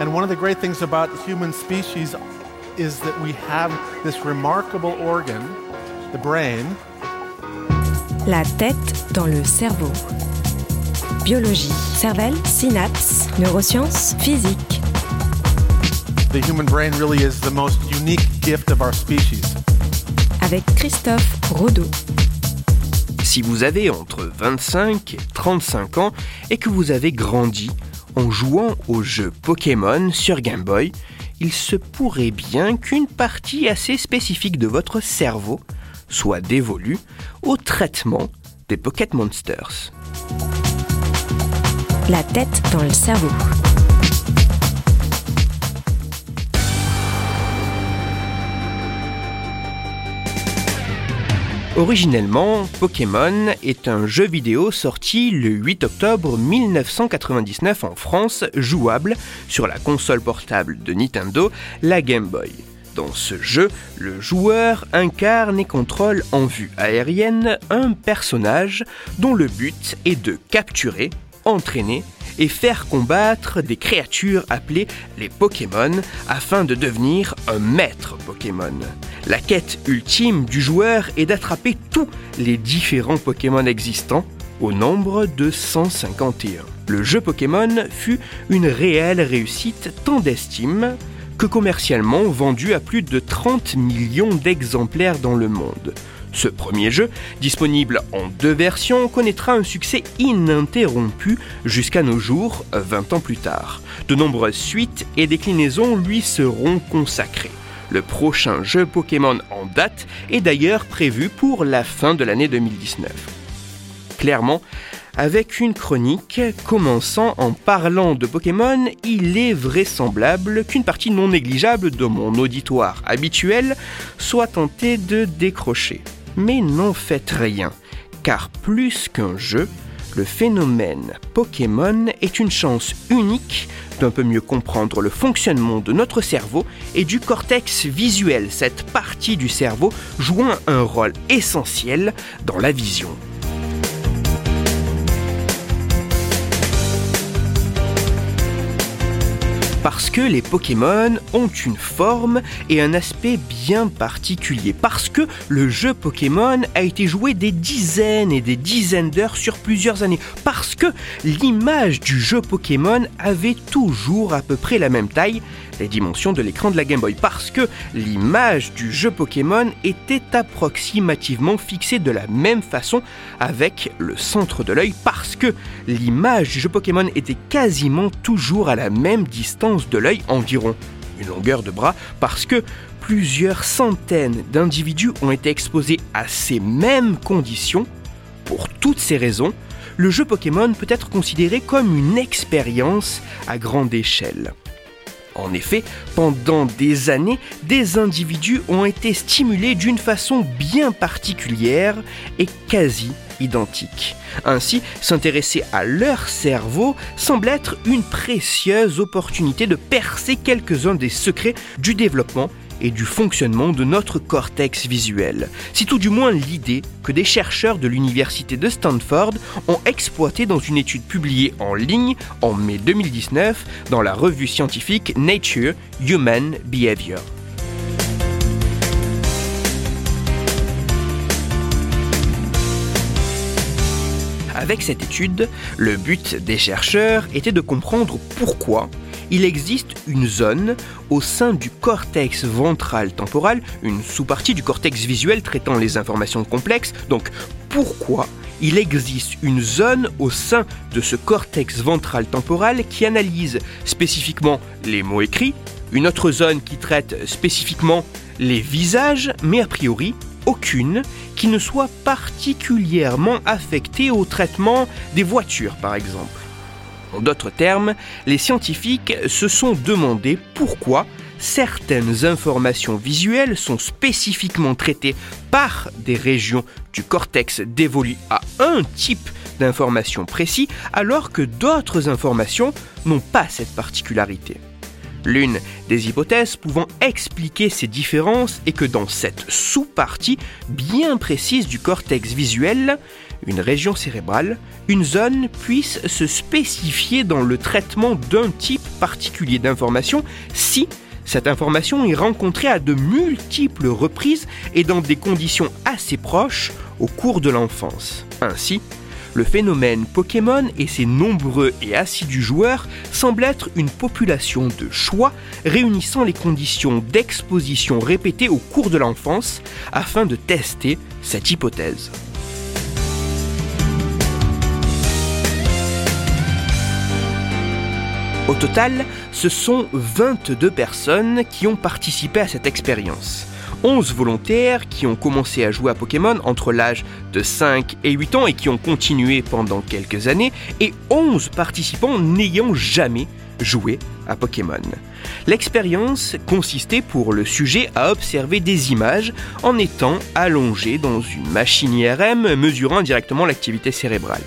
And one of the great things about human species is that we have this remarkable organ, the brain. La tête dans le cerveau. Biologie, cervelle, synapses, neurosciences, physique. The human brain really is the most unique gift of our species. Avec Christophe Rodeau. Si vous avez entre 25 et 35 ans et que vous avez grandi en jouant au jeu Pokémon sur Game Boy, il se pourrait bien qu'une partie assez spécifique de votre cerveau soit dévolue au traitement des Pocket Monsters. La tête dans le cerveau. Originellement, Pokémon est un jeu vidéo sorti le 8 octobre 1999 en France, jouable sur la console portable de Nintendo, la Game Boy. Dans ce jeu, le joueur incarne et contrôle en vue aérienne un personnage dont le but est de capturer, entraîner et faire combattre des créatures appelées les Pokémon afin de devenir un maître Pokémon. La quête ultime du joueur est d'attraper tous les différents Pokémon existants au nombre de 151. Le jeu Pokémon fut une réelle réussite tant d'estime que commercialement vendu à plus de 30 millions d'exemplaires dans le monde. Ce premier jeu, disponible en deux versions, connaîtra un succès ininterrompu jusqu'à nos jours, 20 ans plus tard. De nombreuses suites et déclinaisons lui seront consacrées. Le prochain jeu Pokémon en date est d'ailleurs prévu pour la fin de l'année 2019. Clairement, avec une chronique commençant en parlant de Pokémon, il est vraisemblable qu'une partie non négligeable de mon auditoire habituel soit tentée de décrocher. Mais n'en faites rien, car plus qu'un jeu, le phénomène Pokémon est une chance unique d'un peu mieux comprendre le fonctionnement de notre cerveau et du cortex visuel, cette partie du cerveau jouant un rôle essentiel dans la vision. Les Pokémon ont une forme et un aspect bien particulier. Parce que le jeu Pokémon a été joué des dizaines et des dizaines d'heures sur plusieurs années. Parce que l'image du jeu Pokémon avait toujours à peu près la même taille, les dimensions de l'écran de la Game Boy. Parce que l'image du jeu Pokémon était approximativement fixée de la même façon avec le centre de l'œil. Parce que l'image du jeu Pokémon était quasiment toujours à la même distance de l'œil, environ une longueur de bras, parce que plusieurs centaines d'individus ont été exposés à ces mêmes conditions. Pour toutes ces raisons, le jeu Pokémon peut être considéré comme une expérience à grande échelle. En effet, pendant des années, des individus ont été stimulés d'une façon bien particulière et quasi identique. Ainsi, s'intéresser à leur cerveau semble être une précieuse opportunité de percer quelques-uns des secrets du développement et du fonctionnement de notre cortex visuel. C'est tout du moins l'idée que des chercheurs de l'université de Stanford ont exploité dans une étude publiée en ligne en mai 2019 dans la revue scientifique Nature Human Behavior. Avec cette étude, le but des chercheurs était de comprendre pourquoi il existe une zone au sein du cortex ventral temporal, une sous-partie du cortex visuel traitant les informations complexes. Donc pourquoi il existe une zone au sein de ce cortex ventral temporal qui analyse spécifiquement les mots écrits, une autre zone qui traite spécifiquement les visages, mais a priori aucune qui ne soit particulièrement affectée au traitement des voitures par exemple. En d'autres termes, les scientifiques se sont demandé pourquoi certaines informations visuelles sont spécifiquement traitées par des régions du cortex dévolues à un type d'information précis alors que d'autres informations n'ont pas cette particularité. L'une des hypothèses pouvant expliquer ces différences est que dans cette sous-partie bien précise du cortex visuel, une région cérébrale, une zone puisse se spécifier dans le traitement d'un type particulier d'information si cette information est rencontrée à de multiples reprises et dans des conditions assez proches au cours de l'enfance. Ainsi, le phénomène Pokémon et ses nombreux et assidus joueurs semblent être une population de choix réunissant les conditions d'exposition répétées au cours de l'enfance afin de tester cette hypothèse. Au total, ce sont 22 personnes qui ont participé à cette expérience. 11 volontaires qui ont commencé à jouer à Pokémon entre l'âge de 5 et 8 ans et qui ont continué pendant quelques années, et 11 participants n'ayant jamais joué à Pokémon. L'expérience consistait pour le sujet à observer des images en étant allongé dans une machine IRM mesurant directement l'activité cérébrale.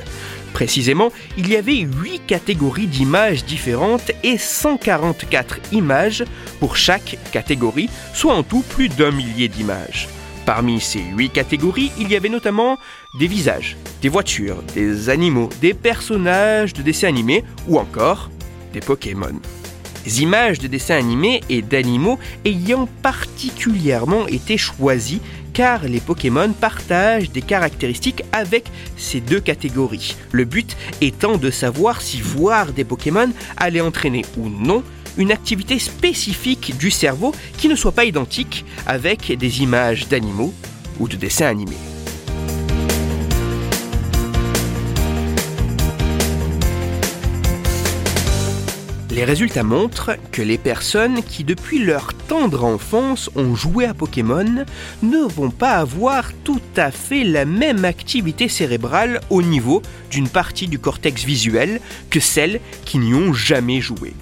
Précisément, il y avait 8 catégories d'images différentes et 144 images pour chaque catégorie, soit en tout plus d'un millier d'images. Parmi ces 8 catégories, il y avait notamment des visages, des voitures, des animaux, des personnages de dessins animés ou encore des Pokémon. Des images de dessins animés et d'animaux ayant particulièrement été choisies car les Pokémon partagent des caractéristiques avec ces deux catégories. Le but étant de savoir si voir des Pokémon allait entraîner ou non une activité spécifique du cerveau qui ne soit pas identique avec des images d'animaux ou de dessins animés. Les résultats montrent que les personnes qui depuis leur tendre enfance ont joué à Pokémon ne vont pas avoir tout à fait la même activité cérébrale au niveau d'une partie du cortex visuel que celles qui n'y ont jamais joué.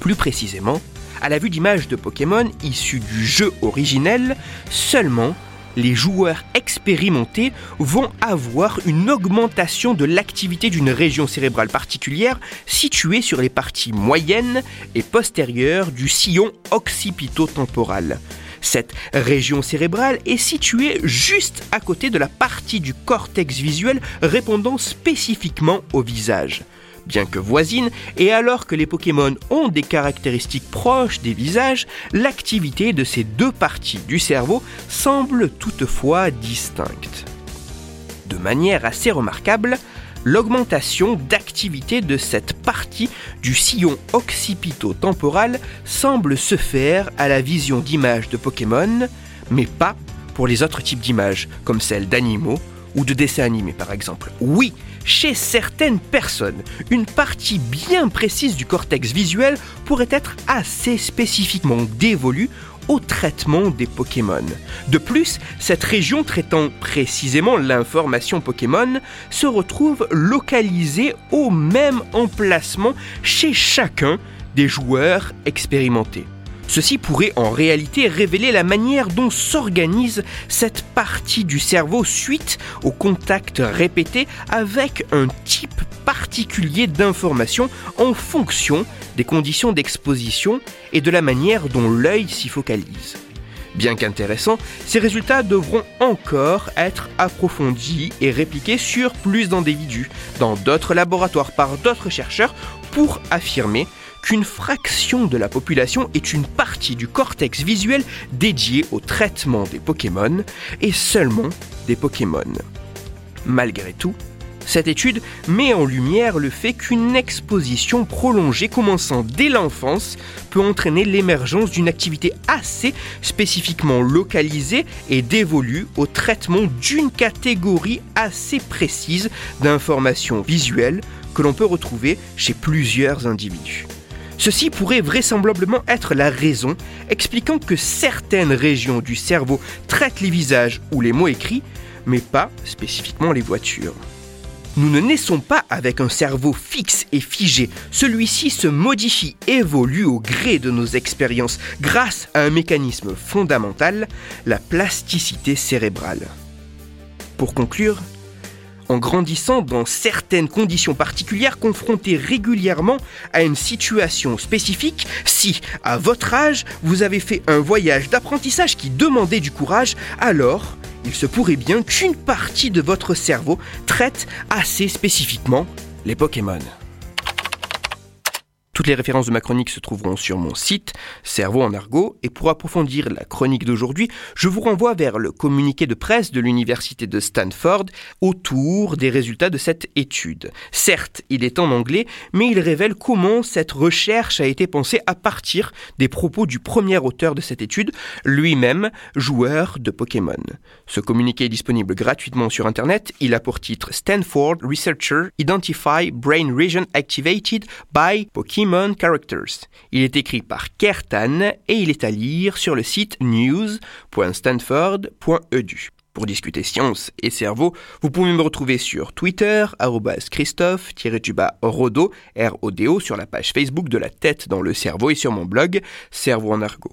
Plus précisément, à la vue d'images de Pokémon issues du jeu originel, seulement les joueurs expérimentés vont avoir une augmentation de l'activité d'une région cérébrale particulière située sur les parties moyennes et postérieures du sillon occipito-temporal. Cette région cérébrale est située juste à côté de la partie du cortex visuel répondant spécifiquement au visage bien que voisines, et alors que les Pokémon ont des caractéristiques proches des visages, l'activité de ces deux parties du cerveau semble toutefois distincte. De manière assez remarquable, l'augmentation d'activité de cette partie du sillon occipito-temporal semble se faire à la vision d'images de Pokémon, mais pas pour les autres types d'images, comme celles d'animaux ou de dessins animés par exemple. Oui, chez certaines personnes, une partie bien précise du cortex visuel pourrait être assez spécifiquement dévolue au traitement des Pokémon. De plus, cette région traitant précisément l'information Pokémon se retrouve localisée au même emplacement chez chacun des joueurs expérimentés. Ceci pourrait en réalité révéler la manière dont s'organise cette partie du cerveau suite au contact répété avec un type particulier d'information en fonction des conditions d'exposition et de la manière dont l'œil s'y focalise. Bien qu'intéressants, ces résultats devront encore être approfondis et répliqués sur plus d'individus, dans d'autres laboratoires par d'autres chercheurs, pour affirmer qu'une fraction de la population est une partie du cortex visuel dédiée au traitement des Pokémon et seulement des Pokémon. Malgré tout, cette étude met en lumière le fait qu'une exposition prolongée commençant dès l'enfance peut entraîner l'émergence d'une activité assez spécifiquement localisée et dévolue au traitement d'une catégorie assez précise d'informations visuelles que l'on peut retrouver chez plusieurs individus. Ceci pourrait vraisemblablement être la raison expliquant que certaines régions du cerveau traitent les visages ou les mots écrits, mais pas spécifiquement les voitures. Nous ne naissons pas avec un cerveau fixe et figé. Celui-ci se modifie, évolue au gré de nos expériences grâce à un mécanisme fondamental, la plasticité cérébrale. Pour conclure, en grandissant dans certaines conditions particulières, confrontées régulièrement à une situation spécifique, si, à votre âge, vous avez fait un voyage d'apprentissage qui demandait du courage, alors il se pourrait bien qu'une partie de votre cerveau traite assez spécifiquement les Pokémon. Toutes les références de ma chronique se trouveront sur mon site, Cerveau en argot, et pour approfondir la chronique d'aujourd'hui, je vous renvoie vers le communiqué de presse de l'université de Stanford autour des résultats de cette étude. Certes, il est en anglais, mais il révèle comment cette recherche a été pensée à partir des propos du premier auteur de cette étude, lui-même joueur de Pokémon. Ce communiqué est disponible gratuitement sur Internet, il a pour titre Stanford Researcher Identify Brain Region Activated by Pokémon Characters. Il est écrit par Kertan et il est à lire sur le site news.stanford.edu. Pour discuter science et cerveau, vous pouvez me retrouver sur Twitter, Christophe-Rodo, R-O-D-O, sur la page Facebook de la tête dans le cerveau et sur mon blog Cerveau en argot.